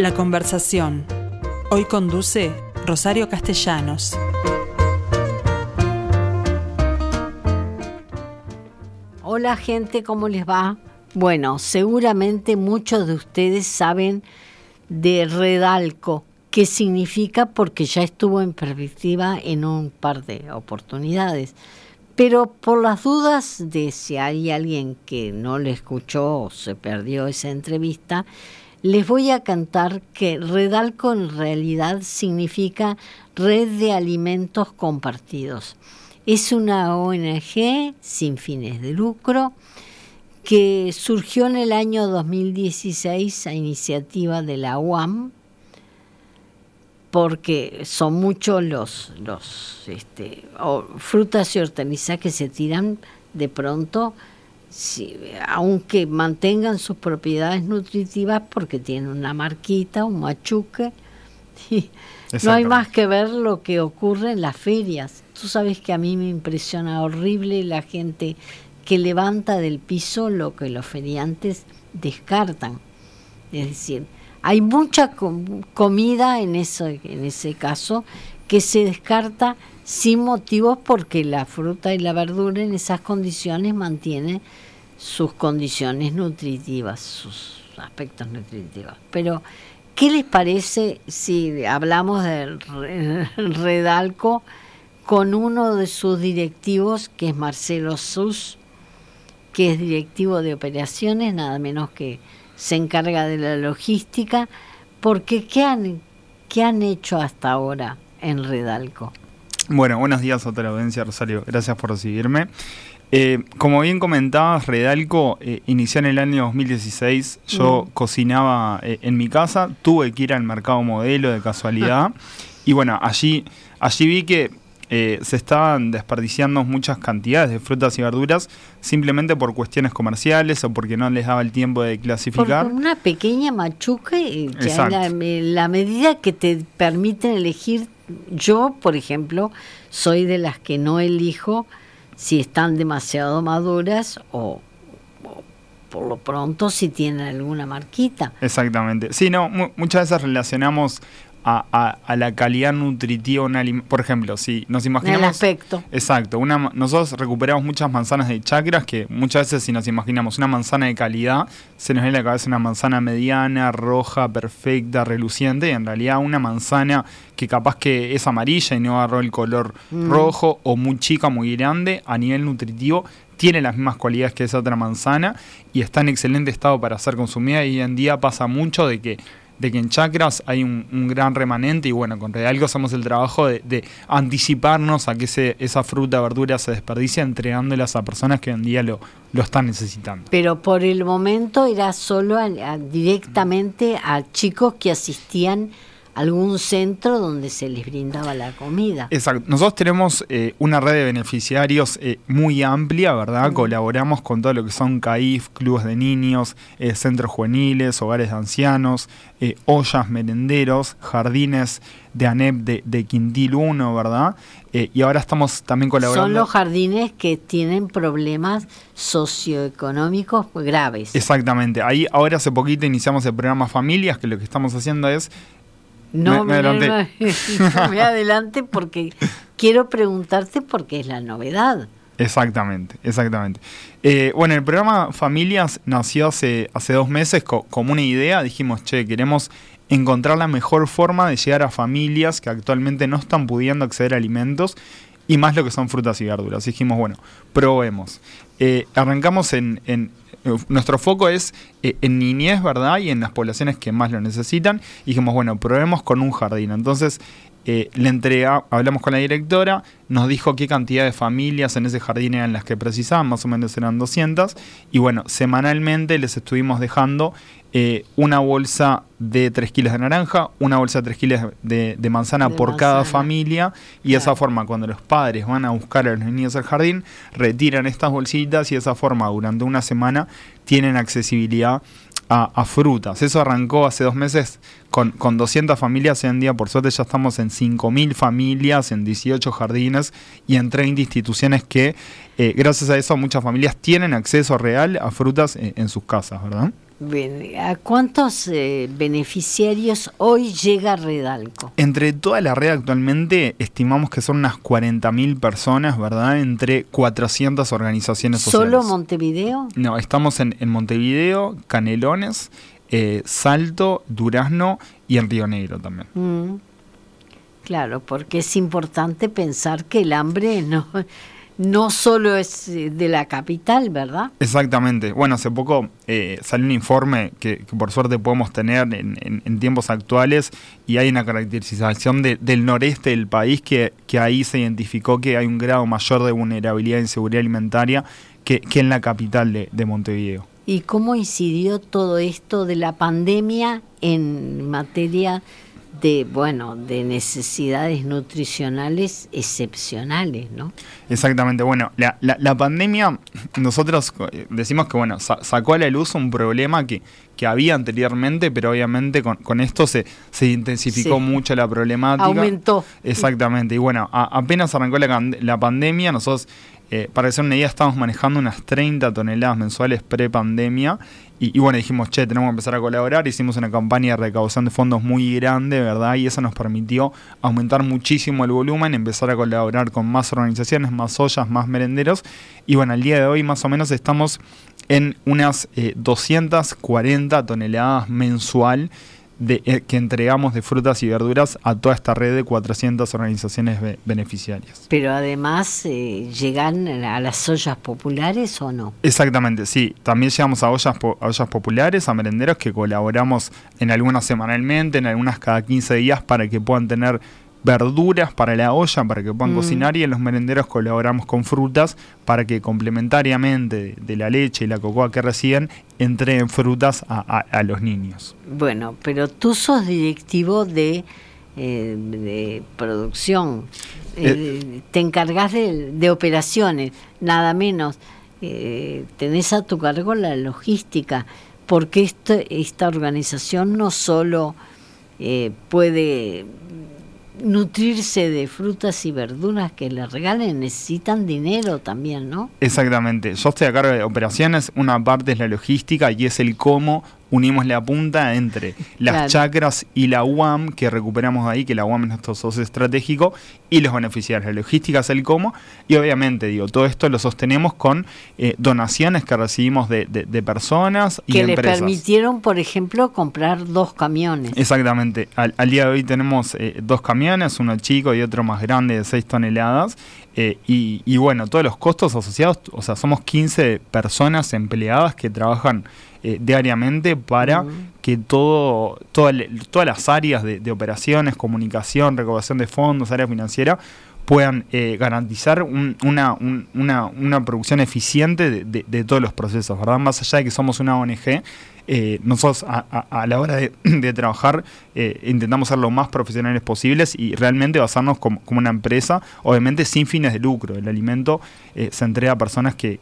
La conversación. Hoy conduce Rosario Castellanos. Hola gente, ¿cómo les va? Bueno, seguramente muchos de ustedes saben de Redalco, qué significa porque ya estuvo en perspectiva en un par de oportunidades. Pero por las dudas de si hay alguien que no le escuchó o se perdió esa entrevista, les voy a cantar que Redalco en realidad significa Red de Alimentos Compartidos. Es una ONG sin fines de lucro que surgió en el año 2016 a iniciativa de la UAM, porque son muchos los, los este, frutas y hortalizas que se tiran de pronto aunque mantengan sus propiedades nutritivas porque tienen una marquita, un machuque. no hay más que ver lo que ocurre en las ferias. Tú sabes que a mí me impresiona horrible la gente que levanta del piso lo que los feriantes descartan. Es decir, hay mucha comida en, eso, en ese caso que se descarta sin motivos porque la fruta y la verdura en esas condiciones mantienen sus condiciones nutritivas, sus aspectos nutritivos. Pero, ¿qué les parece si hablamos del Redalco con uno de sus directivos, que es Marcelo Sus, que es directivo de operaciones, nada menos que se encarga de la logística, porque ¿qué han, qué han hecho hasta ahora en Redalco? Bueno, buenos días a toda la audiencia, Rosario. Gracias por recibirme. Eh, como bien comentabas, Redalco eh, inició en el año 2016. Yo mm. cocinaba eh, en mi casa, tuve que ir al mercado modelo de casualidad. y bueno, allí, allí vi que se estaban desperdiciando muchas cantidades de frutas y verduras simplemente por cuestiones comerciales o porque no les daba el tiempo de clasificar. Por una pequeña machuca, la, la medida que te permiten elegir. Yo, por ejemplo, soy de las que no elijo si están demasiado maduras o, por lo pronto si tienen alguna marquita. Exactamente. Sí, no, muchas veces relacionamos a, la calidad nutritiva un alimento. Por ejemplo, si nos imaginamos. El aspecto. Exacto. Una, nosotros recuperamos muchas manzanas de chacras que muchas veces, si nos imaginamos una manzana de calidad, se nos viene a la cabeza una manzana mediana, roja, perfecta, reluciente, y en realidad una manzana que capaz que es amarilla y no agarró el color mm. rojo, o muy chica, muy grande, a nivel nutritivo, tiene las mismas cualidades que esa otra manzana y está en excelente estado para ser consumida. Y hoy en día pasa mucho de que de que en chakras hay un, gran remanente y bueno, con Realgo hacemos el trabajo de, anticiparnos a que ese, esa fruta, verdura se desperdicia entregándolas a personas que hoy en día lo, lo están necesitando. Pero por el momento era solo directamente a chicos que asistían algún centro donde se les brindaba la comida. Exacto. Nosotros tenemos eh, una red de beneficiarios eh, muy amplia, ¿verdad? Colaboramos con todo lo que son CAIF, clubes de niños, eh, centros juveniles, hogares de ancianos, ollas merenderos, jardines de ANEP de, de Quintil 1, ¿verdad? y ahora estamos también colaborando. Son los jardines que tienen problemas socioeconómicos graves. Exactamente. Ahí ahora hace poquito iniciamos el programa Familias, que lo que estamos haciendo es no me, adelante. porque quiero preguntarte por qué es la novedad. Exactamente, exactamente. Eh, bueno, el programa Familias nació hace, hace dos meses como una idea. Dijimos, che, queremos encontrar la mejor forma de llegar a familias que actualmente no están pudiendo acceder a alimentos y más lo que son frutas y verduras. Dijimos, bueno, probemos. Eh, arrancamos en, eh, nuestro foco es eh, en niñez, ¿verdad? Y en las poblaciones que más lo necesitan. Y dijimos, bueno, probemos con un jardín. Entonces, eh, le entrega, hablamos con la directora, nos dijo qué cantidad de familias en ese jardín eran las que precisaban, más o menos eran 200. Y bueno, semanalmente les estuvimos dejando eh, una bolsa de 3 kilos de naranja, una bolsa de 3 kilos de, manzana por cada familia y de esa forma cuando los padres van a buscar a los niños al jardín, retiran estas bolsitas y de esa forma durante una semana tienen accesibilidad a, frutas. Eso arrancó hace dos meses con, con 200 familias. Hoy en día, por suerte, ya estamos en 5.000 familias, en 18 jardines y en 30 instituciones que, eh, gracias a eso, muchas familias tienen acceso real a frutas en sus casas, ¿verdad? Bien, ¿A cuántos eh, beneficiarios hoy llega Redalco? Entre toda la red actualmente estimamos que son unas 40.000 personas, ¿verdad? Entre 400 organizaciones sociales. ¿Solo Montevideo? No, estamos en, en Montevideo, Canelones, eh, Salto, Durazno y en Río Negro también. Mm. Claro, porque es importante pensar que el hambre no no solo es eh, de la capital, ¿verdad? Exactamente. Bueno, hace poco eh, salió un informe que, por suerte podemos tener en, tiempos actuales y hay una caracterización del noreste del país que, que, ahí se identificó que hay un grado mayor de vulnerabilidad e inseguridad alimentaria que, en la capital de, de Montevideo. ¿Y cómo incidió todo esto de la pandemia en materia de bueno de necesidades nutricionales excepcionales no exactamente bueno la, la, pandemia nosotros eh, decimos que bueno sacó a la luz un problema que, que había anteriormente pero obviamente con, esto se, se intensificó mucho la problemática. Aumentó. Exactamente y bueno apenas arrancó la, la pandemia nosotros eh, para hacer una idea, estamos manejando unas 30 toneladas mensuales pre-pandemia. Y, bueno, dijimos, che, tenemos que empezar a colaborar. Hicimos una campaña de recaudación de fondos muy grande, ¿verdad? Y eso nos permitió aumentar muchísimo el volumen, empezar a colaborar con más organizaciones, más ollas, más merenderos. Y bueno, al día de hoy más o menos estamos en unas 240 eh, toneladas mensual eh, que entregamos de frutas y verduras a toda esta red de 400 organizaciones beneficiarias. Pero además, eh, ¿llegan a las ollas populares o no? Exactamente, sí. También llegamos a ollas, a ollas populares, a merenderos que colaboramos en algunas semanalmente, en algunas cada 15 días para que puedan tener verduras para la olla para que puedan mm. cocinar y en los merenderos colaboramos con frutas para que complementariamente de, la leche y la cocoa que reciben entreguen frutas a, los niños. Bueno, pero tú sos directivo de, eh, producción, eh, eh, te encargas de, operaciones, nada menos. tenés a tu cargo la logística, porque esta organización no solo puede nutrirse de frutas y verduras que le regalen, necesitan dinero también, ¿no? Exactamente. Yo estoy a cargo de operaciones, una parte es la logística y es el cómo unimos la punta entre las chacras y la UAM, que recuperamos ahí, que la UAM es nuestro socio estratégico, y los beneficiarios. La logística es el cómo, y obviamente, digo, todo esto lo sostenemos con eh, donaciones que recibimos de, personas y que empresas. Que le permitieron, por ejemplo, comprar dos camiones. Exactamente. Al, día de hoy tenemos eh, dos camiones, uno chico y otro más grande de 6 toneladas, eh, y, bueno, todos los costos asociados, o sea, somos 15 personas empleadas que trabajan eh, diariamente para que todo, todas las áreas de, operaciones, comunicación, recaudación de fondos, área financiera, puedan eh, garantizar una, una, producción eficiente de, todos los procesos, ¿verdad? Más allá de que somos una ONG, eh, nosotros a, la hora de, trabajar intentamos ser lo más profesionales posibles y realmente basarnos como, una empresa, obviamente sin fines de lucro. El alimento se entrega a personas que,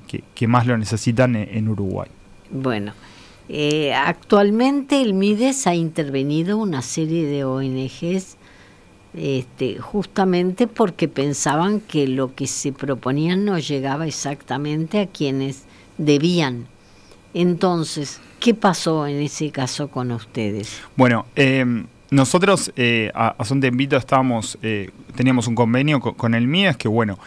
más lo necesitan en Uruguay. Bueno, eh, actualmente el MIDES ha intervenido una serie de ONGs este, justamente porque pensaban que lo que se proponían no llegaba exactamente a quienes debían. Entonces, ¿qué pasó en ese caso con ustedes? Bueno, em, nosotros eh, hace un tiempito estábamos, eh, teníamos un convenio con, con el MIDES que, bueno,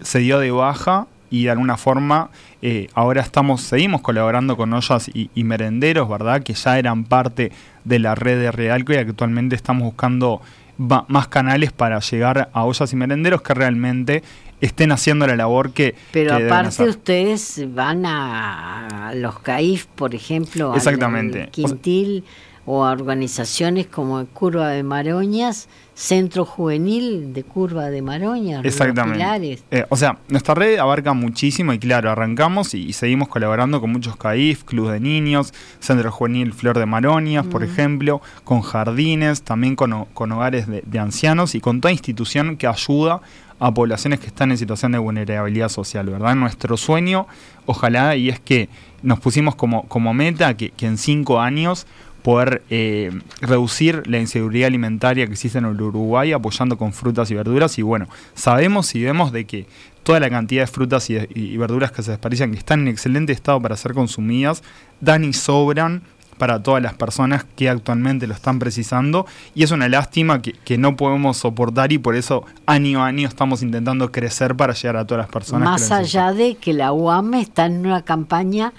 se dio de baja y de alguna forma eh, ahora estamos, seguimos colaborando con ollas y, merenderos, ¿verdad? Que ya eran parte de la red de Realco y actualmente estamos buscando más canales para llegar a ollas y merenderos que realmente estén haciendo la labor que... Pero aparte ustedes van a los CAIF, por ejemplo, Exactamente. Quintil o a organizaciones como Curva de Maroñas, Centro Juvenil de Curva de Maroñas, Exactamente. Eh, o sea, nuestra red abarca muchísimo y claro, arrancamos y, seguimos colaborando con muchos CAIF, Club de Niños, Centro Juvenil Flor de Maroñas, por ejemplo, con jardines, también con, hogares de, ancianos y con toda institución que ayuda a poblaciones que están en situación de vulnerabilidad social, ¿verdad? Nuestro sueño, ojalá, y es que nos pusimos como, como meta que, en cinco años poder eh, reducir la inseguridad alimentaria que existe en el Uruguay apoyando con frutas y verduras. Y bueno, sabemos y vemos de que toda la cantidad de frutas y, y verduras que se desperdician, que están en excelente estado para ser consumidas, dan y sobran para todas las personas que actualmente lo están precisando y es una lástima que, no podemos soportar y por eso año a año estamos intentando crecer para llegar a todas las personas. Más allá de que la UAM está en una campaña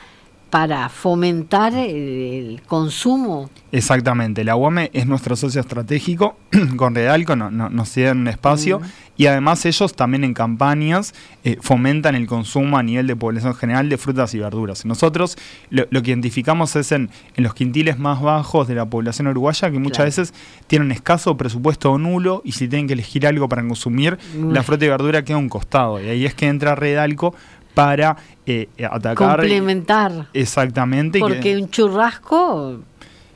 para fomentar el, consumo. Exactamente, la UAM es nuestro socio estratégico, con Redalco no, no, nos un espacio y además ellos también en campañas eh, fomentan el consumo a nivel de población general de frutas y verduras. Nosotros lo, que identificamos es en, los quintiles más bajos de la población uruguaya que muchas veces tienen escaso presupuesto o nulo y si tienen que elegir algo para consumir, la fruta y verdura queda a un costado. Y ahí es que entra Redalco para eh, atacar. Complementar. Exactamente. Porque un churrasco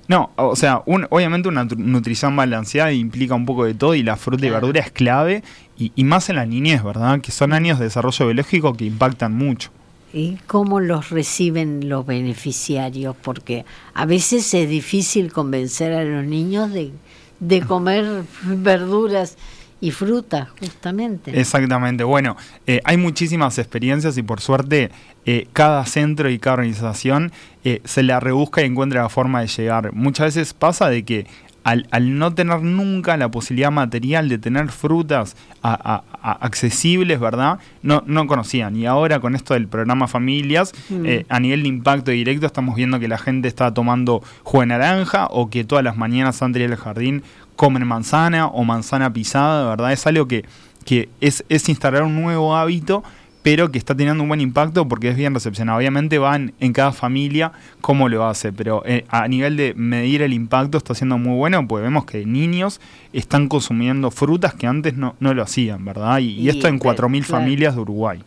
no, o sea, obviamente una nutrición balanceada implica un poco de todo y la fruta y verdura es clave y, más en la niñez, ¿verdad? Que son años de desarrollo biológico que impactan mucho. ¿Y cómo los reciben los beneficiarios? Porque a veces es difícil convencer a los niños de, de comer verduras y fruta, justamente. Exactamente. Bueno, eh, hay muchísimas experiencias y por suerte eh, cada centro y cada organización eh, se la rebusca y encuentra la forma de llegar. Muchas veces pasa de que al, no tener nunca la posibilidad material de tener frutas accesibles, ¿verdad? No, no conocían. Y ahora con esto del programa Familias, mm. a nivel de impacto directo, estamos viendo que la gente está tomando jugo de naranja o que todas las mañanas antes de ir al jardín comen manzana o manzana pisada, ¿verdad? Es algo que, que es, es instalar un nuevo hábito pero que está teniendo un buen impacto porque es bien recepcionado. Obviamente van en cada familia cómo lo hace, pero eh, a nivel de medir el impacto está siendo muy bueno, pues vemos que niños están consumiendo frutas que antes no, no lo hacían, ¿verdad? Y, esto en 4.000 familias de Uruguay.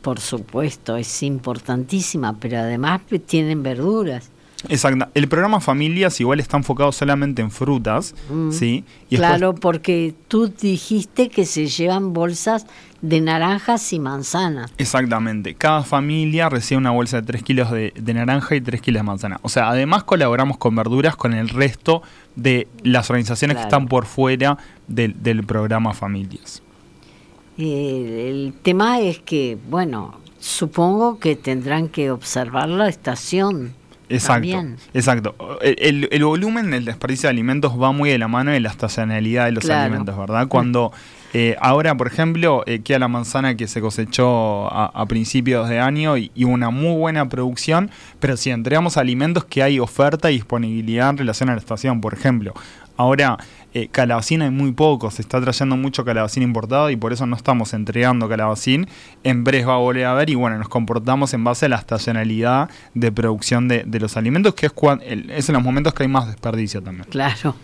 Por supuesto, es importantísima, pero además tienen verduras. Exacto. El programa Familias igual está enfocado solamente en frutas, mm. ¿sí? claro, porque tú dijiste que se llevan bolsas de naranjas y manzanas. Exactamente. Cada familia recibe una bolsa de 3 kilos de, naranja y 3 kilos de manzana. O sea, además colaboramos con verduras con el resto de las organizaciones que están por fuera del, programa Familias. el tema es que, bueno, supongo que tendrán que observar la estación Exacto, exacto. El, volumen del desperdicio de alimentos va muy de la mano de la estacionalidad de los alimentos, ¿verdad? Cuando eh, ahora, por ejemplo, eh, queda la manzana que se cosechó a, principios de año y, una muy buena producción, pero si entregamos alimentos que hay oferta y disponibilidad en relación a la estación, por ejemplo, Ahora, eh, calabacín hay muy poco, se está trayendo mucho calabacín importado y por eso no estamos entregando calabacín. En breve va a volver a ver y bueno, nos comportamos en base a la estacionalidad de producción de, los alimentos, que es, es en los momentos que hay más desperdicio también. Claro,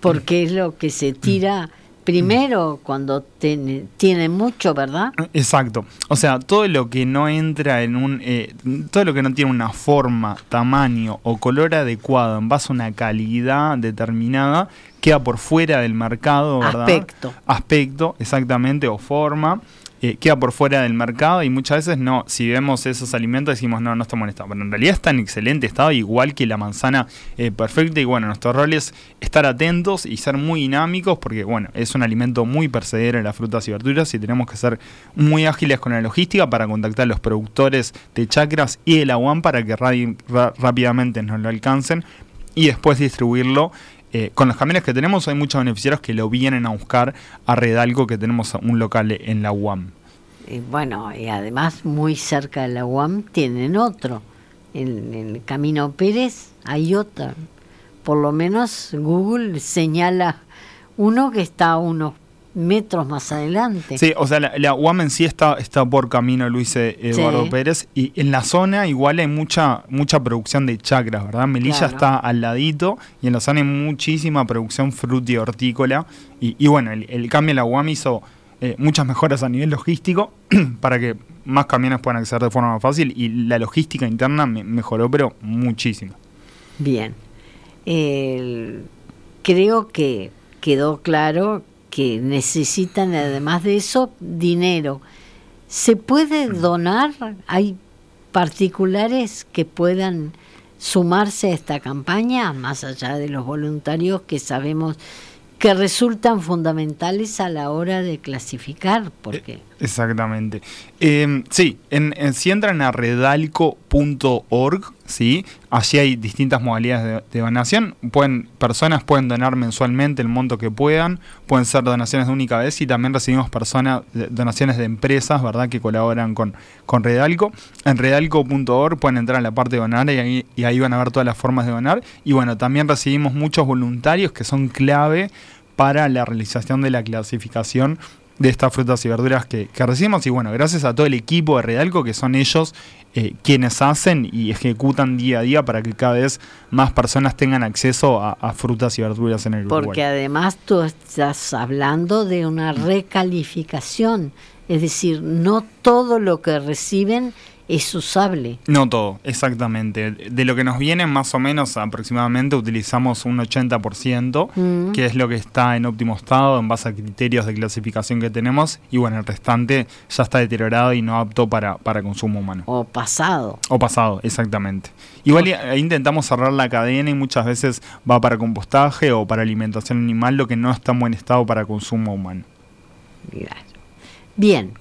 porque es lo que se tira primero cuando tiene, mucho, ¿verdad? Exacto. O sea, todo lo que no entra en un... Eh, todo lo que no tiene una forma, tamaño o color adecuado en base a una calidad determinada, queda por fuera del mercado, ¿verdad? Aspecto. Aspecto, exactamente, o forma. Eh, queda por fuera del mercado y muchas veces no, si vemos esos alimentos decimos no, no está molestado, pero en realidad está en excelente estado, igual que la manzana eh, perfecta y bueno, nuestro rol es estar atentos y ser muy dinámicos porque bueno, es un alimento muy percedero en frutas y verduras y tenemos que ser muy ágiles con la logística para contactar a los productores de chacras y de la UAM para que rápidamente nos lo alcancen y después distribuirlo eh, con los camiones que tenemos hay muchos beneficiarios que lo vienen a buscar a Redalco, que tenemos un local en la UAM. bueno, y además muy cerca de la UAM tienen otro. En, en el Camino Pérez hay otro. Por lo menos Google señala uno que está a unos metros más adelante. Sí, o sea, la, UAM en sí está, está por camino Luis e-, Eduardo Pérez y en la zona igual hay mucha mucha producción de chacras, ¿verdad? Melilla está al ladito y en la zona hay muchísima producción fruti hortícola y, bueno, el, cambio en la UAM hizo eh, muchas mejoras a nivel logístico para que más camiones puedan acceder de forma más fácil y la logística interna mejoró pero muchísimo. Bien. creo que quedó claro que necesitan además de eso dinero. ¿Se puede donar? ¿Hay particulares que puedan sumarse a esta campaña, más allá de los voluntarios que sabemos que resultan fundamentales a la hora de clasificar, porque... Exactamente. Eh, sí, en, si entran a redalco.org, ¿sí? allí hay distintas modalidades de, donación. Pueden, personas pueden donar mensualmente el monto que puedan, pueden ser donaciones de única vez y también recibimos personas, donaciones de empresas ¿verdad? que colaboran con, con Redalco. En redalco.org pueden entrar a la parte de donar y ahí van a ver todas las formas de donar. Y bueno, también recibimos muchos voluntarios que son clave para la realización de la clasificación de estas frutas y verduras que, recibimos. Y bueno, gracias a todo el equipo de Redalco, que son ellos eh, quienes hacen y ejecutan día a día para que cada vez más personas tengan acceso a, frutas y verduras en el Uruguay. Porque además tú estás hablando de una recalificación, es decir, no todo lo que reciben es usable. No todo, exactamente. De lo que nos viene, más o menos aproximadamente utilizamos un 80%, mm. que es lo que está en óptimo estado en base a criterios de clasificación que tenemos, y bueno, el restante ya está deteriorado y no apto para, para consumo humano. O pasado. O pasado, exactamente. Igual intentamos cerrar la cadena y muchas veces va para compostaje o para alimentación animal, lo que no está en buen estado para consumo humano. Bien,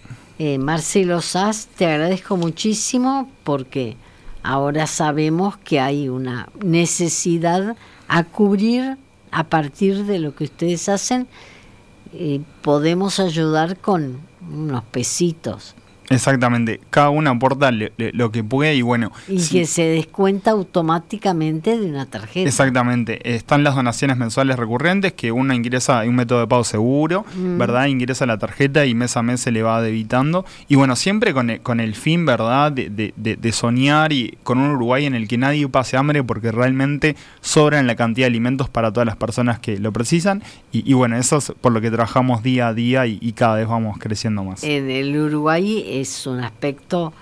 eh, Marcelo Sass, te agradezco muchísimo porque ahora sabemos que hay una necesidad a cubrir a partir de lo que ustedes hacen. y podemos ayudar con unos pesitos. Exactamente, cada uno aporta lo que puede y bueno. Y que se descuenta automáticamente de una tarjeta. Exactamente, están las donaciones mensuales recurrentes que uno ingresa, hay un método de pago seguro, mm. ¿verdad? Ingresa la tarjeta y mes a mes se le va debitando. Y bueno, siempre con el, con el fin, ¿verdad? De, de, de, soñar y con un Uruguay en el que nadie pase hambre porque realmente sobran la cantidad de alimentos para todas las personas que lo precisan. Y, bueno, eso es por lo que trabajamos día a día y, y cada vez vamos creciendo más. En el Uruguay es un aspecto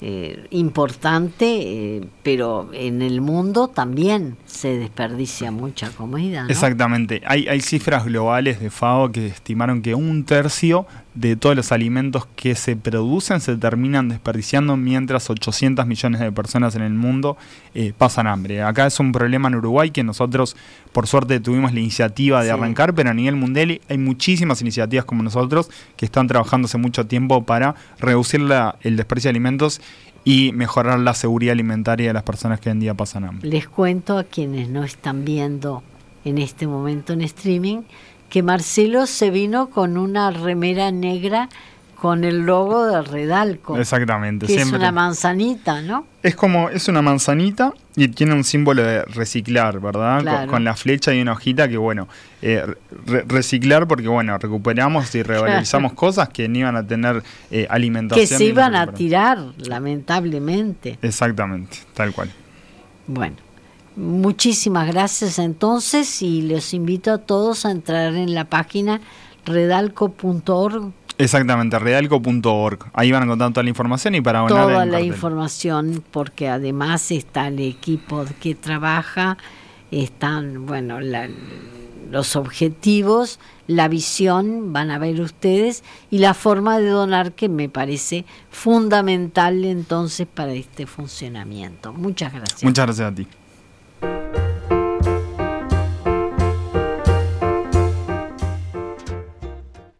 eh, importante, eh, pero en el mundo también se desperdicia mucha comida. Exactamente. Hay, hay cifras globales de FAO que estimaron que un tercio de todos los alimentos que se producen se terminan desperdiciando mientras 800 millones de personas en el mundo eh, pasan hambre. Acá es un problema en Uruguay que nosotros por suerte tuvimos la iniciativa de arrancar, pero a nivel mundial hay muchísimas iniciativas como nosotros que están trabajando hace mucho tiempo para reducir la, el desperdicio de alimentos y mejorar la seguridad alimentaria de las personas que hoy en día pasan hambre. Les cuento a quienes no están viendo en este momento en streaming que Marcelo se vino con una remera negra con el logo de Redalco. Exactamente. Que es una manzanita, ¿no? Es como, es una manzanita y tiene un símbolo de reciclar, ¿verdad? Con, la flecha y una hojita que, bueno, eh, reciclar porque, bueno, recuperamos y revalorizamos cosas que no iban a tener eh, alimentación. Que se iban a tirar, lamentablemente. Exactamente, tal cual. Bueno. Muchísimas gracias entonces y los invito a todos a entrar en la página redalco.org. Exactamente, redalco.org. Ahí van a encontrar toda la información y para Toda la información, porque además está el equipo que trabaja, están, bueno, los objetivos, la visión, van a ver ustedes, y la forma de donar que me parece fundamental entonces para este funcionamiento. Muchas gracias. Muchas gracias a ti.